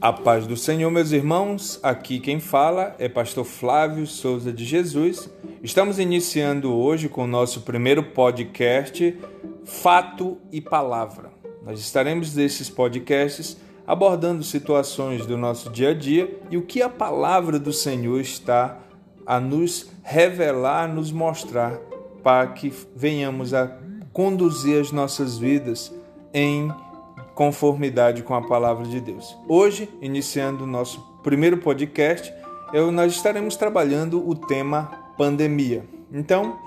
A paz do Senhor, meus irmãos. Aqui quem fala é pastor Flávio Souza de Jesus. Estamos iniciando hoje com o nosso primeiro podcast Fato e Palavra. Nós estaremos nesses podcasts abordando situações do nosso dia a dia e o que a palavra do Senhor está a nos revelar, nos mostrar, para que venhamos a conduzir as nossas vidas em conformidade com a palavra de Deus. Hoje, iniciando o nosso primeiro podcast, eu, nós estaremos trabalhando o tema pandemia. Então,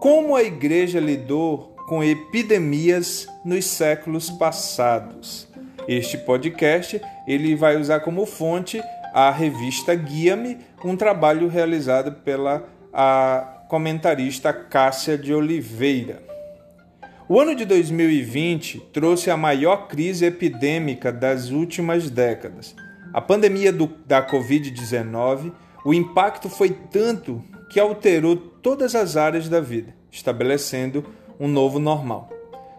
como a igreja lidou com epidemias nos séculos passados? Este podcast ele vai usar como fonte a revista Guia-me, um trabalho realizado pela a comentarista Cássia de Oliveira. O ano de 2020 trouxe a maior crise epidêmica das últimas décadas. A pandemia do, da Covid-19, o impacto foi tanto que alterou todas as áreas da vida, estabelecendo um novo normal.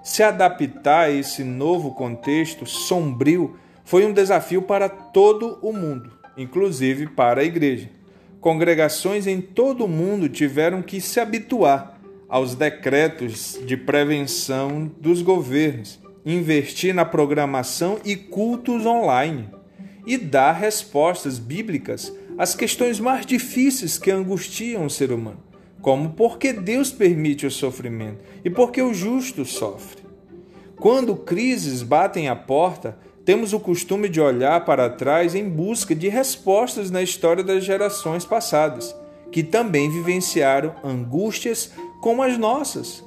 Se adaptar a esse novo contexto sombrio foi um desafio para todo o mundo, inclusive para a igreja. Congregações em todo o mundo tiveram que se habituar aos decretos de prevenção dos governos, investir na programação e cultos online e dar respostas bíblicas às questões mais difíceis que angustiam o ser humano, como por que Deus permite o sofrimento e por que o justo sofre. Quando crises batem à porta, temos o costume de olhar para trás em busca de respostas na história das gerações passadas, que também vivenciaram angústias como as nossas.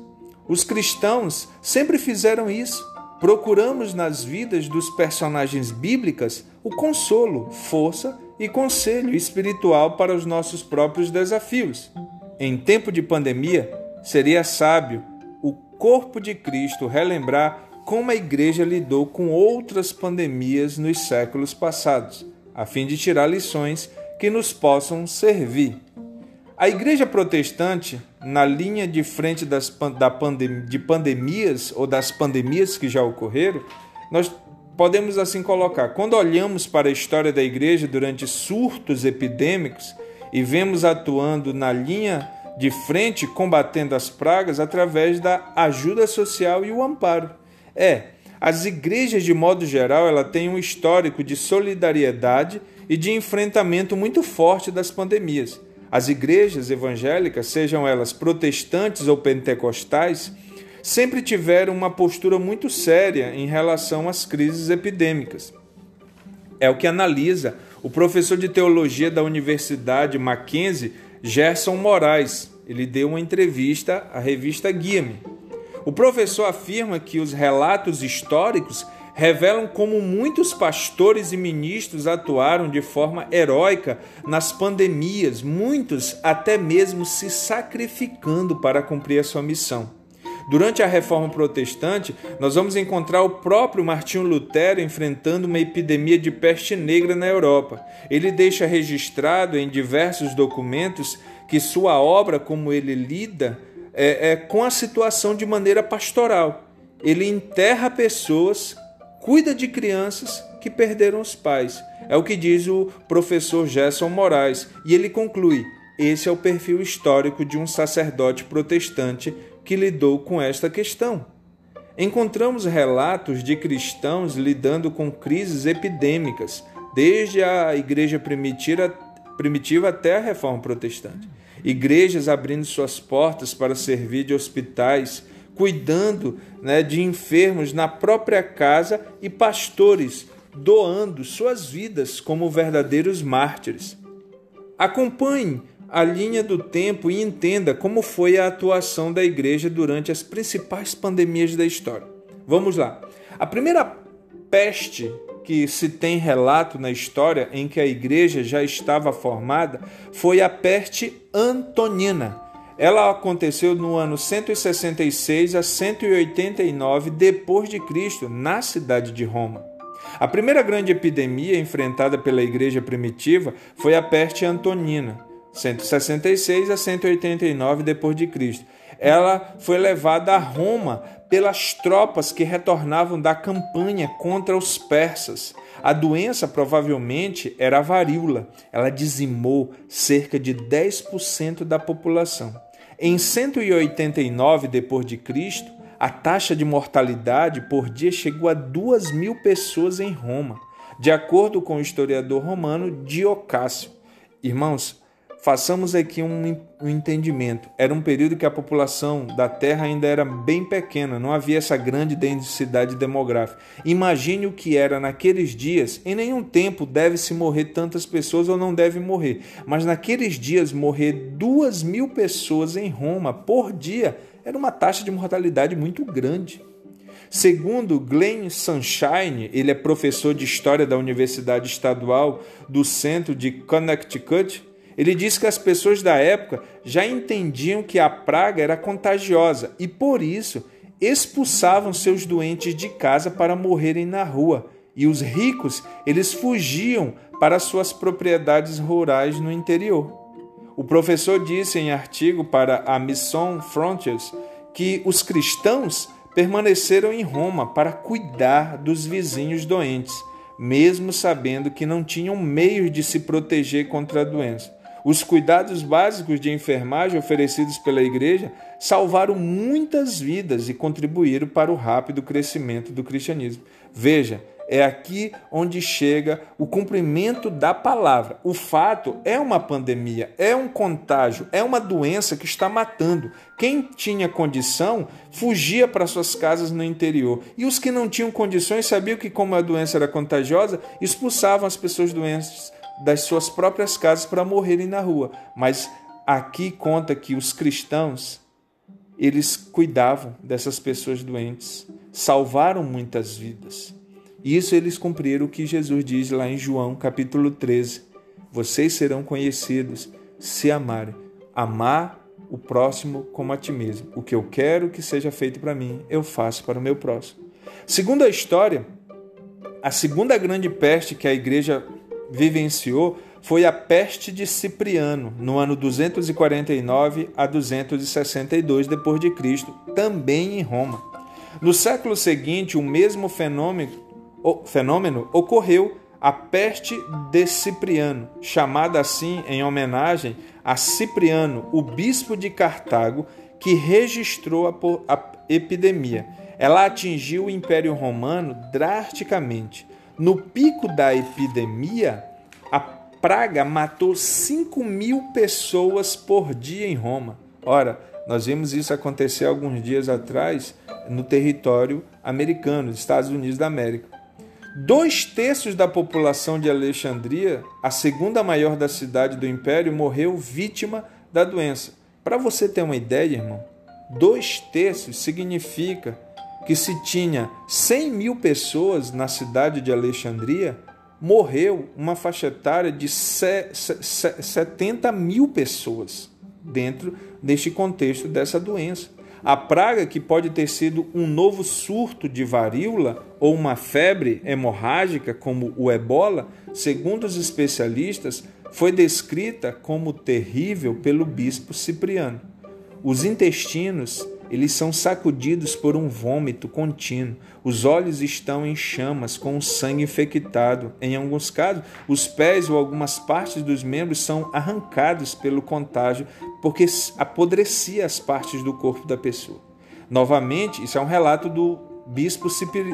Os cristãos sempre fizeram isso. Procuramos nas vidas dos personagens bíblicas o consolo, força e conselho espiritual para os nossos próprios desafios. Em tempo de pandemia, seria sábio o corpo de Cristo relembrar como a igreja lidou com outras pandemias nos séculos passados, a fim de tirar lições que nos possam servir. A igreja protestante, na linha de frente das, da pandem de pandemias ou das pandemias que já ocorreram, nós podemos assim colocar: quando olhamos para a história da igreja durante surtos epidêmicos e vemos atuando na linha de frente combatendo as pragas através da ajuda social e o amparo. É, as igrejas de modo geral, ela têm um histórico de solidariedade e de enfrentamento muito forte das pandemias. As igrejas evangélicas, sejam elas protestantes ou pentecostais, sempre tiveram uma postura muito séria em relação às crises epidêmicas. É o que analisa o professor de teologia da Universidade Mackenzie, Gerson Moraes. Ele deu uma entrevista à revista Guia-me. O professor afirma que os relatos históricos revelam como muitos pastores e ministros atuaram de forma heróica nas pandemias, muitos até mesmo se sacrificando para cumprir a sua missão. Durante a reforma protestante, nós vamos encontrar o próprio Martinho Lutero enfrentando uma epidemia de peste negra na Europa. Ele deixa registrado em diversos documentos que sua obra, como ele lida, é, é com a situação de maneira pastoral. Ele enterra pessoas cuida de crianças que perderam os pais. É o que diz o professor Gerson Moraes. E ele conclui: esse é o perfil histórico de um sacerdote protestante que lidou com esta questão. Encontramos relatos de cristãos lidando com crises epidêmicas, desde a igreja primitiva, até a reforma protestante. Igrejas abrindo suas portas para servir de hospitais, cuidando né, de enfermos na própria casa e pastores doando suas vidas como verdadeiros mártires. Acompanhe a linha do tempo e entenda como foi a atuação da igreja durante as principais pandemias da história. Vamos lá. A primeira peste que se tem relato na história em que a igreja já estava formada foi a peste antonina, ela aconteceu no ano 166 a 189 depois de Cristo, na cidade de Roma. A primeira grande epidemia enfrentada pela igreja primitiva foi a peste antonina, 166 a 189 depois de Cristo. ela foi levada a Roma pelas tropas que retornavam da campanha contra os persas. A doença provavelmente era a varíola. Ela dizimou cerca de 10% da população. Em 189 depois de Cristo, a taxa de mortalidade por dia chegou a 2 mil pessoas em Roma, de acordo com o historiador romano Diocácio. Irmãos, Façamos aqui um, um, entendimento. Era um período que a população da Terra ainda era bem pequena, não havia essa grande densidade demográfica. Imagine o que era naqueles dias. Em nenhum tempo deve-se morrer tantas pessoas ou não deve morrer, mas naqueles dias morrer duas mil pessoas em Roma por dia era uma taxa de mortalidade muito grande. Segundo Glenn Sunshine, ele é professor de História da Universidade Estadual do Centro de Connecticut, ele diz que as pessoas da época já entendiam que a praga era contagiosa e por isso expulsavam seus doentes de casa para morrerem na rua. E os ricos, eles fugiam para suas propriedades rurais no interior. O professor disse em artigo para a Mission Frontiers que os cristãos permaneceram em Roma para cuidar dos vizinhos doentes, mesmo sabendo que não tinham meios de se proteger contra a doença. Os cuidados básicos de enfermagem oferecidos pela igreja salvaram muitas vidas e contribuíram para o rápido crescimento do cristianismo. Veja, é aqui onde chega o cumprimento da palavra. O fato é uma pandemia, é um contágio, é uma doença que está matando. Quem tinha condição fugia para suas casas no interior. E os que não tinham condições sabiam que, como a doença era contagiosa, expulsavam as pessoas doentes das suas próprias casas para morrerem na rua. Mas aqui conta que os cristãos eles cuidavam dessas pessoas doentes, salvaram muitas vidas. Isso eles cumpriram o que Jesus diz lá em João, capítulo 13. Vocês serão conhecidos se amarem. Amar o próximo como a ti mesmo. O que eu quero que seja feito para mim, eu faço para o meu próximo. Segundo a história, a segunda grande peste que a igreja vivenciou foi a peste de Cipriano, no ano 249 a 262 depois de Cristo, também em Roma. No século seguinte, o mesmo fenômeno, fenômeno ocorreu a peste de Cipriano, chamada assim em homenagem a Cipriano, o bispo de Cartago, que registrou a, a epidemia. Ela atingiu o Império Romano drasticamente. No pico da epidemia, a praga matou 5 mil pessoas por dia em Roma. Ora, nós vimos isso acontecer alguns dias atrás no território americano, Estados Unidos da América. Dois terços da população de Alexandria, a segunda maior da cidade do império, morreu vítima da doença. Para você ter uma ideia, irmão, dois terços significa que se tinha 100 mil pessoas na cidade de Alexandria, morreu uma faixa etária de 70 mil pessoas dentro deste contexto dessa doença. A praga, que pode ter sido um novo surto de varíola ou uma febre hemorrágica, como o ebola, segundo os especialistas, foi descrita como terrível pelo bispo Cipriano. Os intestinos eles são sacudidos por um vômito contínuo. Os olhos estão em chamas, com o sangue infectado. Em alguns casos, os pés ou algumas partes dos membros são arrancados pelo contágio, porque apodrecia as partes do corpo da pessoa. Novamente, isso é um relato do bispo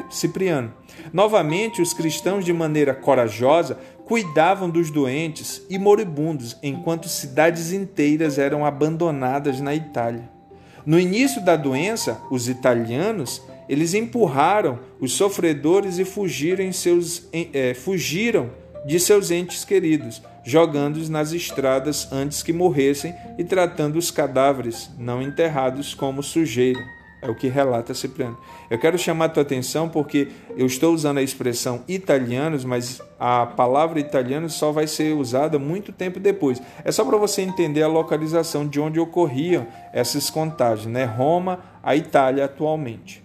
Cipriano. Novamente, os cristãos, de maneira corajosa, cuidavam dos doentes e moribundos, enquanto cidades inteiras eram abandonadas na Itália. No início da doença, os italianos eles empurraram os sofredores e fugiram, seus, é, fugiram de seus entes queridos, jogando-os nas estradas antes que morressem e tratando os cadáveres não enterrados como sujeira. É o que relata Cipriano. Eu quero chamar a tua atenção porque eu estou usando a expressão italianos, mas a palavra italiano só vai ser usada muito tempo depois. É só para você entender a localização de onde ocorriam essas contagens, né? Roma, a Itália atualmente.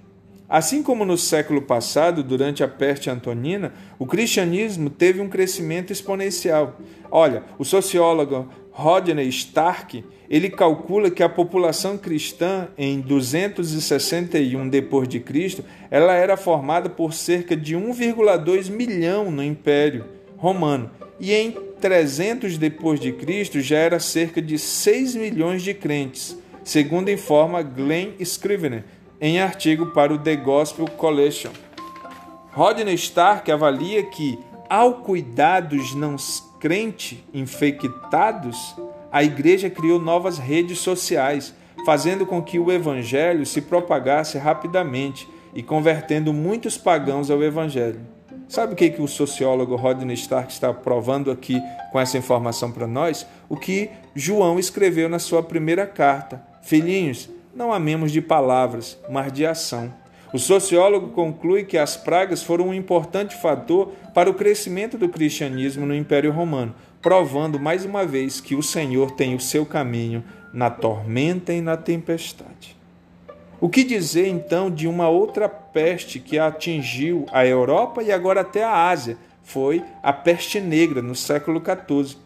Assim como no século passado, durante a peste antonina, o cristianismo teve um crescimento exponencial. Olha, o sociólogo Rodney Stark, ele calcula que a população cristã em 261 depois de Cristo, ela era formada por cerca de 1,2 milhão no Império Romano, e em 300 depois de Cristo já era cerca de 6 milhões de crentes, segundo informa Glenn Scrivener em artigo para o The Gospel Collection. Rodney Stark avalia que ao cuidar dos não crentes infectados, a igreja criou novas redes sociais, fazendo com que o evangelho se propagasse rapidamente e convertendo muitos pagãos ao evangelho. Sabe o que, que o sociólogo Rodney Stark está provando aqui com essa informação para nós? O que João escreveu na sua primeira carta. Filhinhos, não amemos de palavras, mas de ação. O sociólogo conclui que as pragas foram um importante fator para o crescimento do cristianismo no Império Romano, provando mais uma vez que o Senhor tem o seu caminho na tormenta e na tempestade. O que dizer então de uma outra peste que atingiu a Europa e agora até a Ásia? Foi a peste negra no século XIV.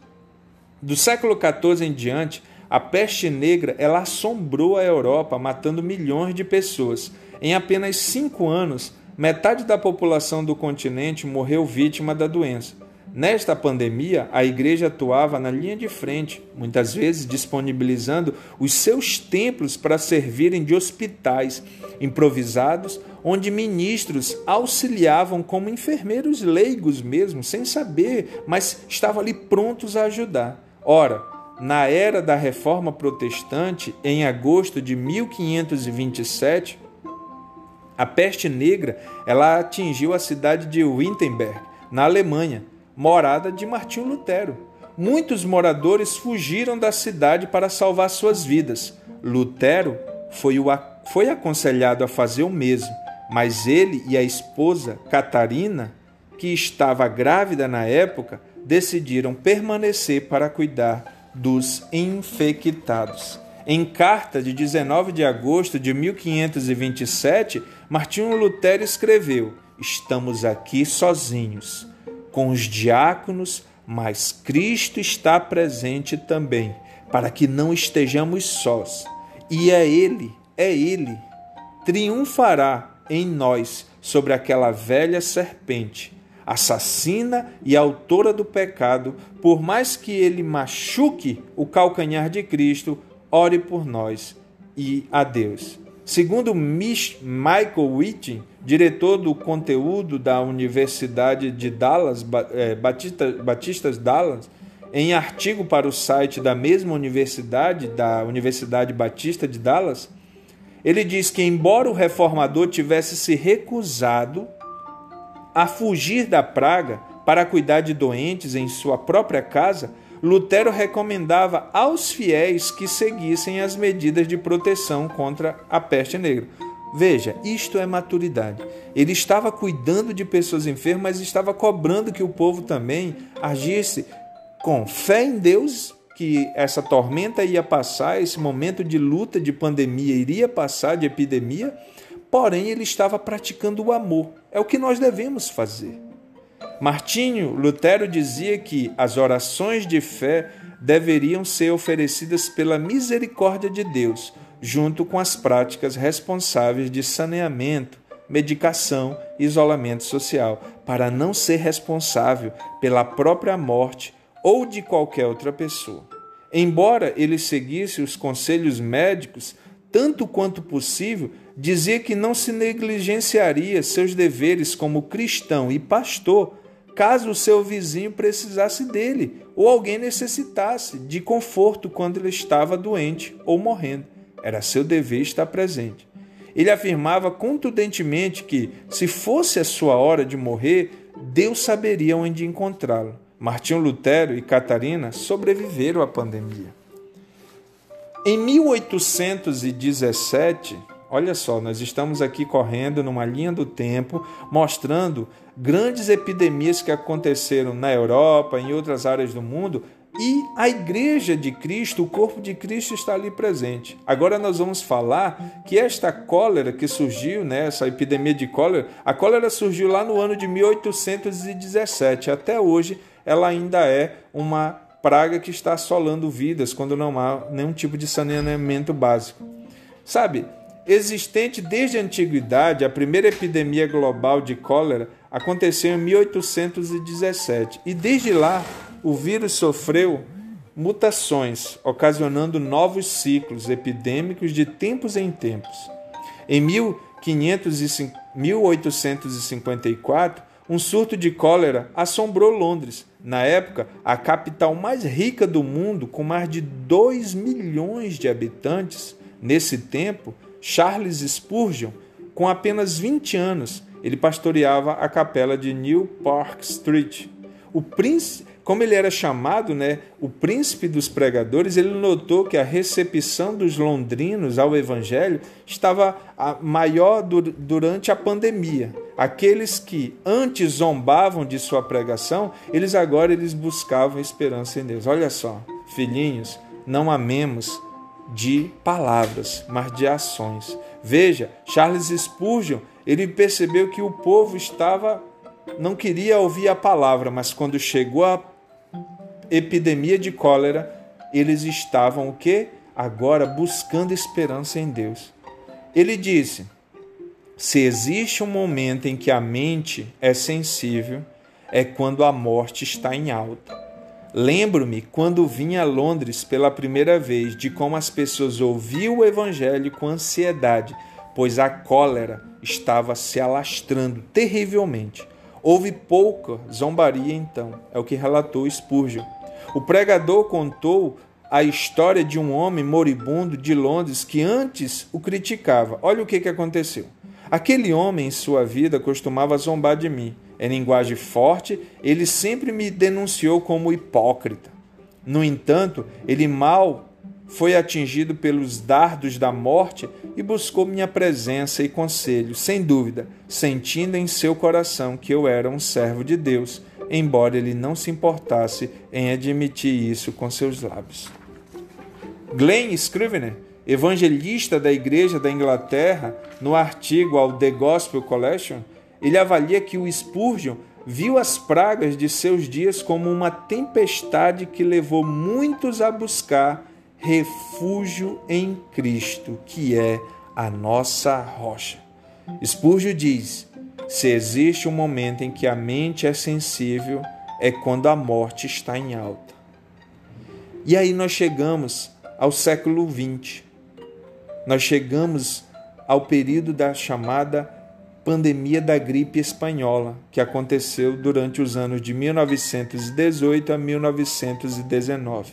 Do século XIV em diante, a peste negra ela assombrou a Europa, matando milhões de pessoas. Em apenas cinco anos, metade da população do continente morreu vítima da doença. Nesta pandemia, a igreja atuava na linha de frente, muitas vezes disponibilizando os seus templos para servirem de hospitais improvisados, onde ministros auxiliavam como enfermeiros leigos mesmo, sem saber, mas estavam ali prontos a ajudar. Ora, na era da Reforma Protestante, em agosto de 1527, a peste negra ela atingiu a cidade de Wittenberg, na Alemanha morada de Martinho Lutero. Muitos moradores fugiram da cidade para salvar suas vidas. Lutero foi, o, foi aconselhado a fazer o mesmo, mas ele e a esposa Catarina, que estava grávida na época, decidiram permanecer para cuidar dos infectados. Em carta de 19 de agosto de 1527, Martinho Lutero escreveu: Estamos aqui sozinhos com os diáconos, mas Cristo está presente também, para que não estejamos sós. E é Ele, é Ele, triunfará em nós sobre aquela velha serpente, assassina e autora do pecado, por mais que ele machuque o calcanhar de Cristo, ore por nós e a Deus. Segundo Michael Whitting, diretor do conteúdo da Universidade de Dallas, é, Batista, Batistas Dallas, em artigo para o site da mesma universidade, da Universidade Batista de Dallas, ele diz que, embora o reformador tivesse se recusado a fugir da praga para cuidar de doentes em sua própria casa, Lutero recomendava aos fiéis que seguissem as medidas de proteção contra a peste negra. Veja, isto é maturidade. Ele estava cuidando de pessoas enfermas, mas estava cobrando que o povo também agisse com fé em Deus, que essa tormenta ia passar, esse momento de luta, de pandemia iria passar, de epidemia, porém ele estava praticando o amor. É o que nós devemos fazer. Martinho Lutero dizia que as orações de fé deveriam ser oferecidas pela misericórdia de Deus, junto com as práticas responsáveis de saneamento, medicação e isolamento social, para não ser responsável pela própria morte ou de qualquer outra pessoa. Embora ele seguisse os conselhos médicos, tanto quanto possível, dizia que não se negligenciaria seus deveres como cristão e pastor caso o seu vizinho precisasse dele ou alguém necessitasse de conforto quando ele estava doente ou morrendo. Era seu dever estar presente. Ele afirmava contundentemente que, se fosse a sua hora de morrer, Deus saberia onde encontrá-lo. Martinho Lutero e Catarina sobreviveram à pandemia. Em 1817, olha só, nós estamos aqui correndo numa linha do tempo, mostrando grandes epidemias que aconteceram na Europa, em outras áreas do mundo, e a igreja de Cristo, o corpo de Cristo está ali presente. Agora nós vamos falar que esta cólera que surgiu, né, essa epidemia de cólera, a cólera surgiu lá no ano de 1817. Até hoje ela ainda é uma praga que está assolando vidas quando não há nenhum tipo de saneamento básico. Sabe, existente desde a antiguidade, a primeira epidemia global de cólera aconteceu em 1817 e desde lá o vírus sofreu mutações, ocasionando novos ciclos epidêmicos de tempos em tempos. Em 1854, um surto de cólera assombrou Londres, na época a capital mais rica do mundo, com mais de 2 milhões de habitantes. Nesse tempo, Charles Spurgeon, com apenas 20 anos, ele pastoreava a capela de New Park Street. O príncipe, como ele era chamado, né, o príncipe dos pregadores, ele notou que a recepção dos londrinos ao evangelho estava maior durante a pandemia. Aqueles que antes zombavam de sua pregação, eles agora eles buscavam esperança em Deus. Olha só, filhinhos, não amemos de palavras, mas de ações. Veja, Charles Spurgeon, ele percebeu que o povo estava não queria ouvir a palavra, mas quando chegou a epidemia de cólera, eles estavam o quê? Agora buscando esperança em Deus. Ele disse: Se existe um momento em que a mente é sensível, é quando a morte está em alta. Lembro-me quando vim a Londres pela primeira vez de como as pessoas ouviam o evangelho com ansiedade, pois a cólera estava se alastrando terrivelmente. Houve pouca zombaria então, é o que relatou Spurgeon. O pregador contou a história de um homem moribundo de Londres que antes o criticava. Olha o que, que aconteceu. Aquele homem em sua vida costumava zombar de mim. Em linguagem forte, ele sempre me denunciou como hipócrita. No entanto, ele mal foi atingido pelos dardos da morte e buscou minha presença e conselho, sem dúvida, sentindo em seu coração que eu era um servo de Deus, embora ele não se importasse em admitir isso com seus lábios. Glenn Scrivener, evangelista da Igreja da Inglaterra, no artigo ao The Gospel Collection, ele avalia que o Spurgeon viu as pragas de seus dias como uma tempestade que levou muitos a buscar refúgio em Cristo, que é a nossa rocha. Spurgeon diz: se existe um momento em que a mente é sensível, é quando a morte está em alta. E aí nós chegamos ao século XX. Nós chegamos ao período da chamada pandemia da gripe espanhola, que aconteceu durante os anos de 1918 a 1919.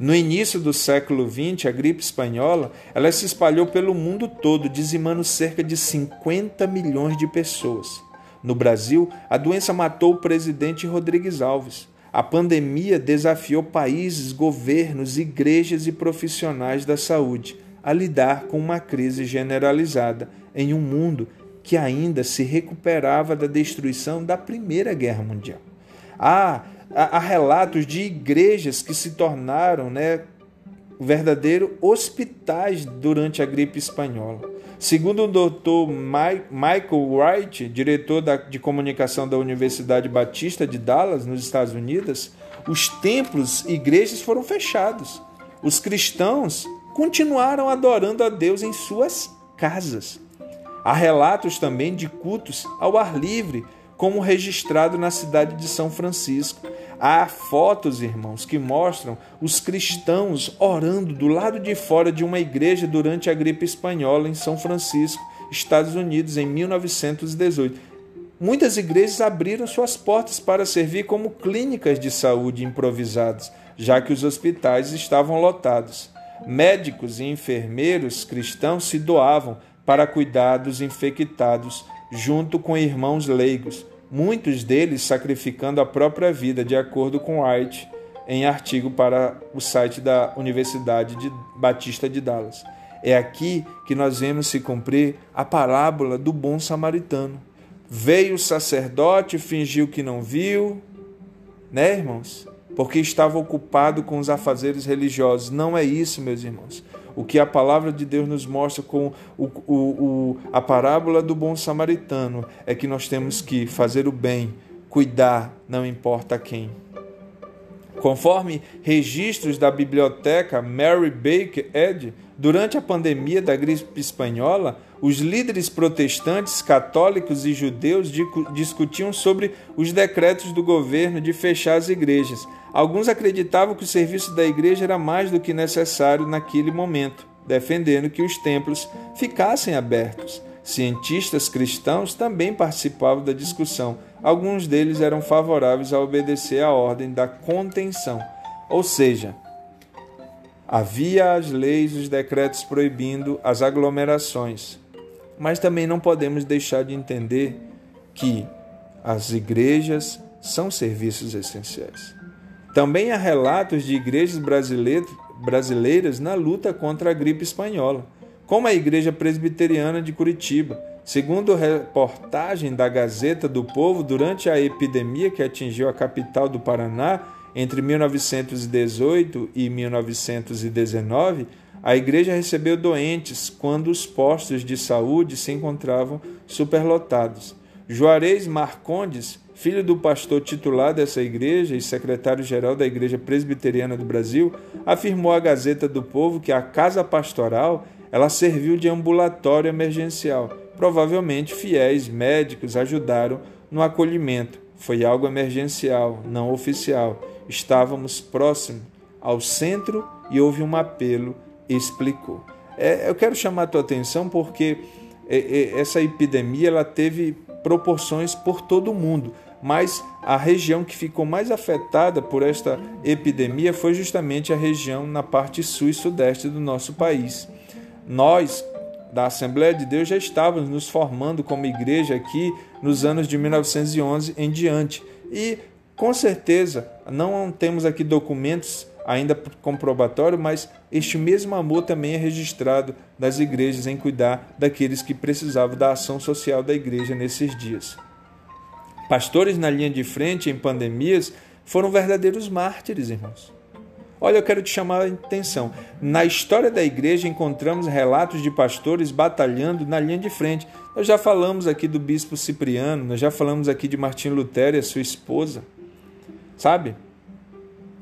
No início do século XX, a gripe espanhola ela se espalhou pelo mundo todo, dizimando cerca de 50 milhões de pessoas. No Brasil, a doença matou o presidente Rodrigues Alves. A pandemia desafiou países, governos, igrejas e profissionais da saúde a lidar com uma crise generalizada em um mundo que ainda se recuperava da destruição da Primeira Guerra Mundial. Ah, há, relatos de igrejas que se tornaram né, verdadeiros hospitais durante a gripe espanhola. Segundo o Dr. Michael Wright, diretor de comunicação da Universidade Batista de Dallas, nos Estados Unidos, os templos e igrejas foram fechados. Os cristãos continuaram adorando a Deus em suas casas. Há relatos também de cultos ao ar livre, como registrado na cidade de São Francisco. Há fotos, irmãos, que mostram os cristãos orando do lado de fora de uma igreja durante a gripe espanhola em São Francisco, Estados Unidos, em 1918. Muitas igrejas abriram suas portas para servir como clínicas de saúde improvisadas, já que os hospitais estavam lotados. Médicos e enfermeiros cristãos se doavam para cuidar dos infectados, junto com irmãos leigos muitos deles sacrificando a própria vida, de acordo com White, em artigo para o site da Universidade de Batista de Dallas. É aqui que nós vemos se cumprir a parábola do bom samaritano. Veio o sacerdote, fingiu que não viu, né, irmãos? Porque estava ocupado com os afazeres religiosos. Não é isso, meus irmãos o que a palavra de Deus nos mostra com o, o, o, a parábola do bom samaritano é que nós temos que fazer o bem, cuidar, não importa quem. Conforme registros da biblioteca Mary Baker Eddy, durante a pandemia da gripe espanhola, os líderes protestantes, católicos e judeus discutiam sobre os decretos do governo de fechar as igrejas. Alguns acreditavam que o serviço da igreja era mais do que necessário naquele momento, defendendo que os templos ficassem abertos. Cientistas cristãos também participavam da discussão. Alguns deles eram favoráveis a obedecer à ordem da contenção, ou seja, havia as leis, os decretos proibindo as aglomerações. Mas também não podemos deixar de entender que as igrejas são serviços essenciais. Também há relatos de igrejas brasileiras na luta contra a gripe espanhola como a Igreja Presbiteriana de Curitiba. Segundo reportagem da Gazeta do Povo, durante a epidemia que atingiu a capital do Paraná entre 1918 e 1919, a igreja recebeu doentes quando os postos de saúde se encontravam superlotados. Juarez Marcondes, filho do pastor titular dessa igreja e secretário-geral da Igreja Presbiteriana do Brasil, afirmou à Gazeta do Povo que a casa pastoral ela serviu de ambulatório emergencial. Provavelmente fiéis médicos ajudaram no acolhimento. Foi algo emergencial, não oficial. Estávamos próximo ao centro e houve um apelo, explicou. É, eu quero chamar a tua atenção porque é, é, essa epidemia ela teve proporções por todo o mundo, mas a região que ficou mais afetada por esta epidemia foi justamente a região na parte sul e sudeste do nosso país. Nós, da Assembleia de Deus, já estávamos nos formando como igreja aqui nos anos de 1911 em diante. E, com certeza, não temos aqui documentos ainda comprobatório, mas este mesmo amor também é registrado das igrejas em cuidar daqueles que precisavam da ação social da igreja nesses dias. Pastores na linha de frente em pandemias foram verdadeiros mártires, irmãos. Olha, eu quero te chamar a atenção. Na história da igreja encontramos relatos de pastores batalhando na linha de frente. Nós já falamos aqui do bispo Cipriano, nós já falamos aqui de Martim Lutero e a sua esposa. Sabe?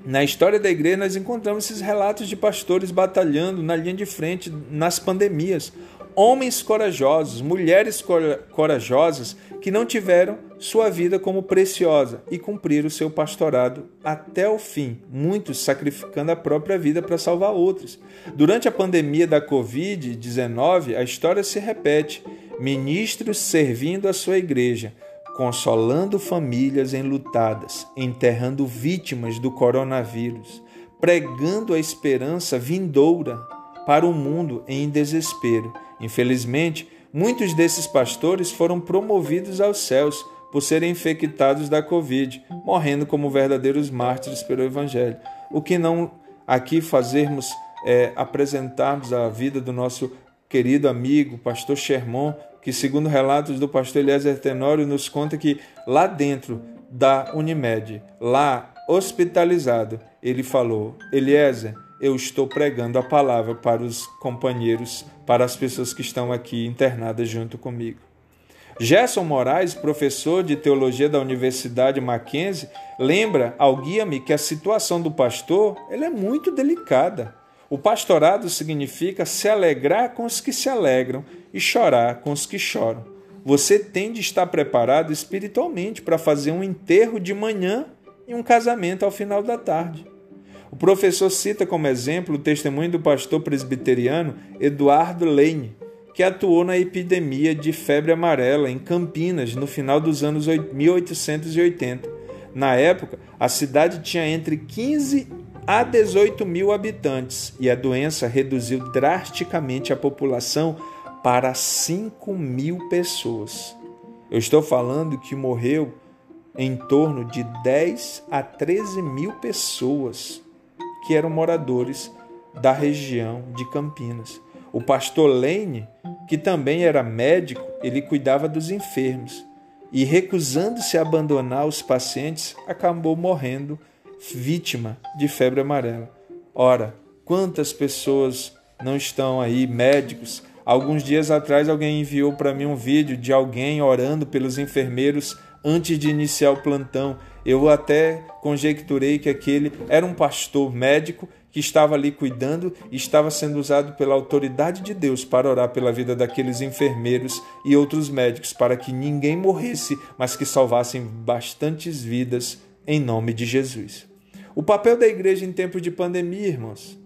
Na história da igreja nós encontramos esses relatos de pastores batalhando na linha de frente nas pandemias. Homens corajosos, mulheres corajosas que não tiveram sua vida como preciosa e cumpriram o seu pastorado até o fim, muitos sacrificando a própria vida para salvar outros. Durante a pandemia da Covid-19, a história se repete: ministros servindo a sua igreja, consolando famílias enlutadas, enterrando vítimas do coronavírus, pregando a esperança vindoura para o mundo em desespero. Infelizmente, muitos desses pastores foram promovidos aos céus por serem infectados da Covid, morrendo como verdadeiros mártires pelo Evangelho. O que não aqui fazermos é apresentarmos a vida do nosso querido amigo, pastor Sherman, que, segundo relatos do pastor Eliezer Tenório, nos conta que lá dentro da Unimed, lá hospitalizado, ele falou: Eliezer, eu estou pregando a palavra para os companheiros, para as pessoas que estão aqui internadas junto comigo. Gerson Moraes, professor de teologia da Universidade Mackenzie, lembra ao guia-me que a situação do pastor ela é muito delicada. O pastorado significa se alegrar com os que se alegram e chorar com os que choram. Você tem de estar preparado espiritualmente para fazer um enterro de manhã e um casamento ao final da tarde. O professor cita como exemplo o testemunho do pastor presbiteriano Eduardo Lane, que atuou na epidemia de febre amarela em Campinas no final dos anos 1880. Na época, a cidade tinha entre 15 a 18 mil habitantes e a doença reduziu drasticamente a população para 5 mil pessoas. Eu estou falando que morreu em torno de 10 a 13 mil pessoas que eram moradores da região de Campinas. O pastor Lane, que também era médico, ele cuidava dos enfermos e, recusando-se a abandonar os pacientes, acabou morrendo vítima de febre amarela. Ora, quantas pessoas não estão aí, médicos? Alguns dias atrás alguém enviou para mim um vídeo de alguém orando pelos enfermeiros antes de iniciar o plantão. Eu até conjecturei que aquele era um pastor médico que estava ali cuidando e estava sendo usado pela autoridade de Deus para orar pela vida daqueles enfermeiros e outros médicos, para que ninguém morresse, mas que salvassem bastantes vidas em nome de Jesus. O papel da igreja em tempos de pandemia, irmãos.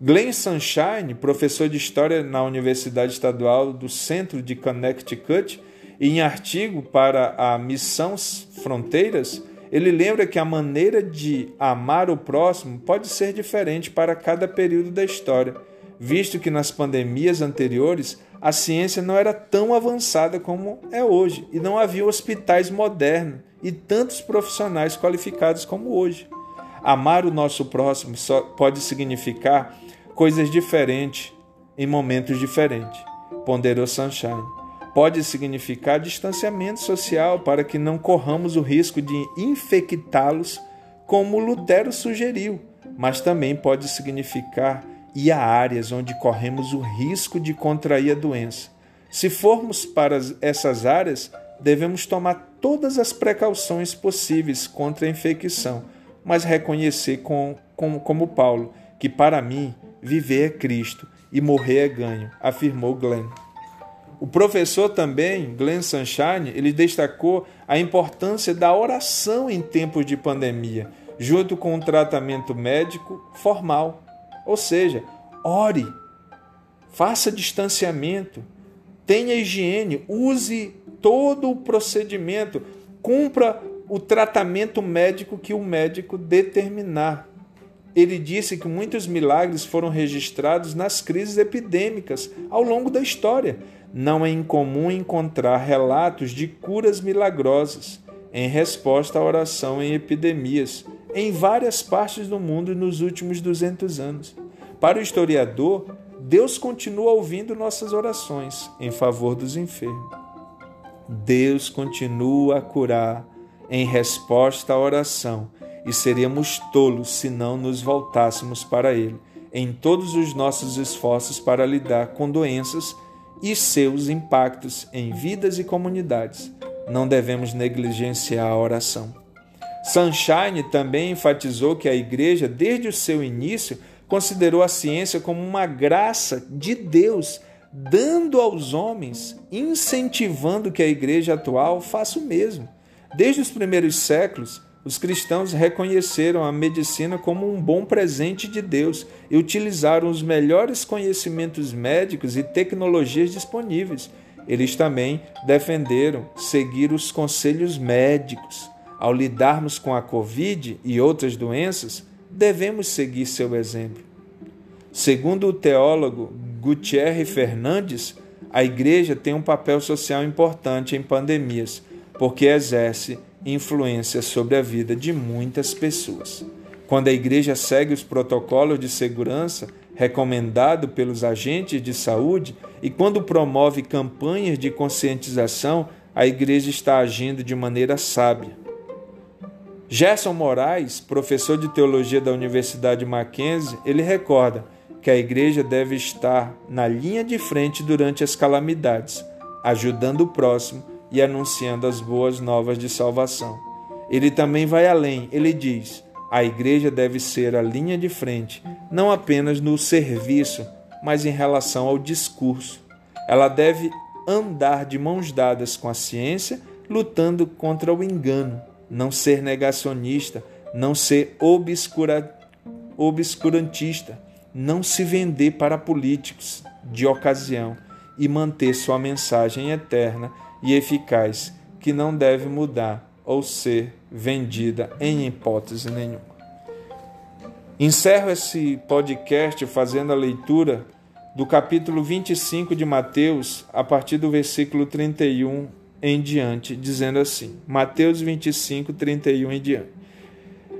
Glenn Sunshine, professor de História na Universidade Estadual do Centro de Connecticut, em artigo para a Missão Fronteiras, ele lembra que a maneira de amar o próximo pode ser diferente para cada período da história, visto que nas pandemias anteriores a ciência não era tão avançada como é hoje e não havia hospitais modernos e tantos profissionais qualificados como hoje. Amar o nosso próximo só pode significar coisas diferentes em momentos diferentes, ponderou Sunshine pode significar distanciamento social para que não corramos o risco de infectá-los, como Lutero sugeriu, mas também pode significar ir a áreas onde corremos o risco de contrair a doença. Se formos para essas áreas, devemos tomar todas as precauções possíveis contra a infecção, mas reconhecer com, com, como Paulo que para mim viver é Cristo e morrer é ganho, afirmou Glenn. O professor também, Glenn Sunshine, ele destacou a importância da oração em tempos de pandemia, junto com o tratamento médico formal. Ou seja, ore, faça distanciamento, tenha higiene, use todo o procedimento, cumpra o tratamento médico que o médico determinar. Ele disse que muitos milagres foram registrados nas crises epidêmicas ao longo da história. Não é incomum encontrar relatos de curas milagrosas em resposta à oração em epidemias em várias partes do mundo nos últimos 200 anos. Para o historiador, Deus continua ouvindo nossas orações em favor dos enfermos. Deus continua a curar em resposta à oração e seríamos tolos se não nos voltássemos para Ele em todos os nossos esforços para lidar com doenças e seus impactos em vidas e comunidades. Não devemos negligenciar a oração. Sunshine também enfatizou que a Igreja, desde o seu início, considerou a ciência como uma graça de Deus, dando aos homens, incentivando que a Igreja atual faça o mesmo. Desde os primeiros séculos, os cristãos reconheceram a medicina como um bom presente de Deus e utilizaram os melhores conhecimentos médicos e tecnologias disponíveis. Eles também defenderam seguir os conselhos médicos. Ao lidarmos com a Covid e outras doenças, devemos seguir seu exemplo. Segundo o teólogo Gutierre Fernandes, a igreja tem um papel social importante em pandemias, porque exerce influência sobre a vida de muitas pessoas. Quando a igreja segue os protocolos de segurança recomendados pelos agentes de saúde e quando promove campanhas de conscientização, a igreja está agindo de maneira sábia. Gerson Moraes, professor de teologia da Universidade Mackenzie, ele recorda que a igreja deve estar na linha de frente durante as calamidades, ajudando o próximo e anunciando as boas novas de salvação. Ele também vai além, ele diz: a igreja deve ser a linha de frente, não apenas no serviço, mas em relação ao discurso. Ela deve andar de mãos dadas com a ciência, lutando contra o engano, não ser negacionista, não ser obscura, obscurantista, não se vender para políticos de ocasião e manter sua mensagem eterna e eficaz que não deve mudar ou ser vendida em hipótese nenhuma. Encerro esse podcast fazendo a leitura do capítulo 25 de Mateus, a partir do versículo 31 em diante, dizendo assim: Mateus 25, 31 em diante.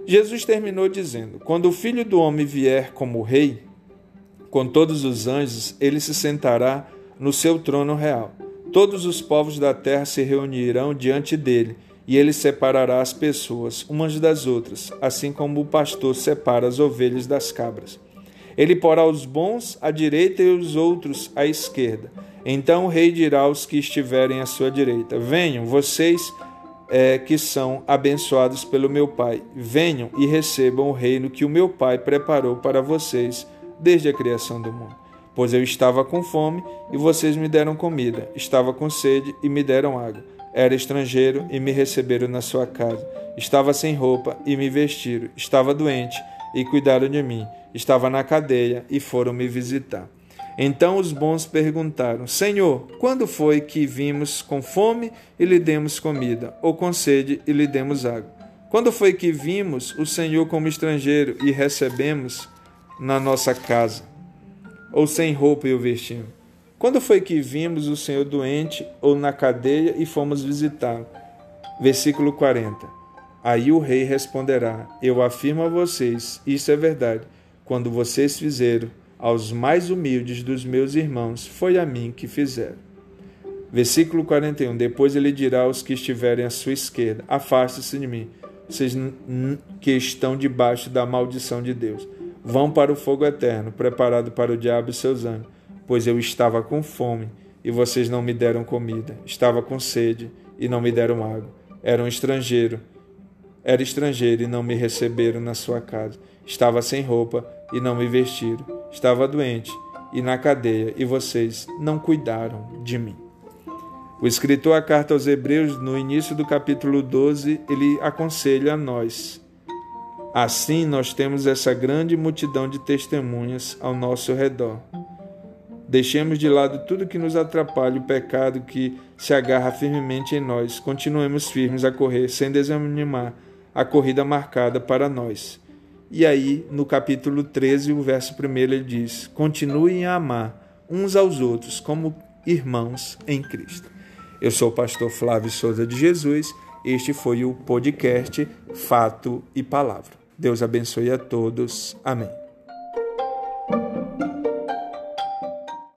Jesus terminou dizendo: Quando o filho do homem vier como rei, com todos os anjos, ele se sentará no seu trono real. Todos os povos da terra se reunirão diante dele, e ele separará as pessoas umas das outras, assim como o pastor separa as ovelhas das cabras. Ele porá os bons à direita e os outros à esquerda. Então o rei dirá aos que estiverem à sua direita: Venham, vocês é, que são abençoados pelo meu Pai. Venham e recebam o reino que o meu Pai preparou para vocês desde a criação do mundo. Pois eu estava com fome e vocês me deram comida, estava com sede e me deram água. Era estrangeiro e me receberam na sua casa. Estava sem roupa e me vestiram. Estava doente e cuidaram de mim. Estava na cadeia e foram me visitar. Então os bons perguntaram: Senhor, quando foi que vimos com fome e lhe demos comida, ou com sede e lhe demos água? Quando foi que vimos o Senhor como estrangeiro e recebemos na nossa casa, ou sem roupa e o vestimos? Quando foi que vimos o Senhor doente ou na cadeia e fomos visitá-lo? Versículo 40. Aí o rei responderá: Eu afirmo a vocês, isso é verdade. Quando vocês fizeram aos mais humildes dos meus irmãos, foi a mim que fizeram. Versículo 41. Depois ele dirá aos que estiverem à sua esquerda: Afaste-se de mim, vocês que estão debaixo da maldição de Deus. Vão para o fogo eterno, preparado para o diabo e seus anjos. Pois eu estava com fome e vocês não me deram comida. Estava com sede e não me deram água. Era um estrangeiro. Era estrangeiro e não me receberam na sua casa. Estava sem roupa e não me vestiram. Estava doente e na cadeia, e vocês não cuidaram de mim. O escritor a carta aos Hebreus, no início do capítulo 12, ele aconselha a nós. Assim, nós temos essa grande multidão de testemunhas ao nosso redor. Deixemos de lado tudo que nos atrapalha, o pecado que se agarra firmemente em nós. Continuemos firmes a correr, sem desanimar, a corrida marcada para nós. E aí, no capítulo 13, o verso 1, ele diz: Continuem a amar uns aos outros como irmãos em Cristo. Eu sou o pastor Flávio Souza de Jesus. Este foi o podcast Fato e Palavra. Deus abençoe a todos. Amém.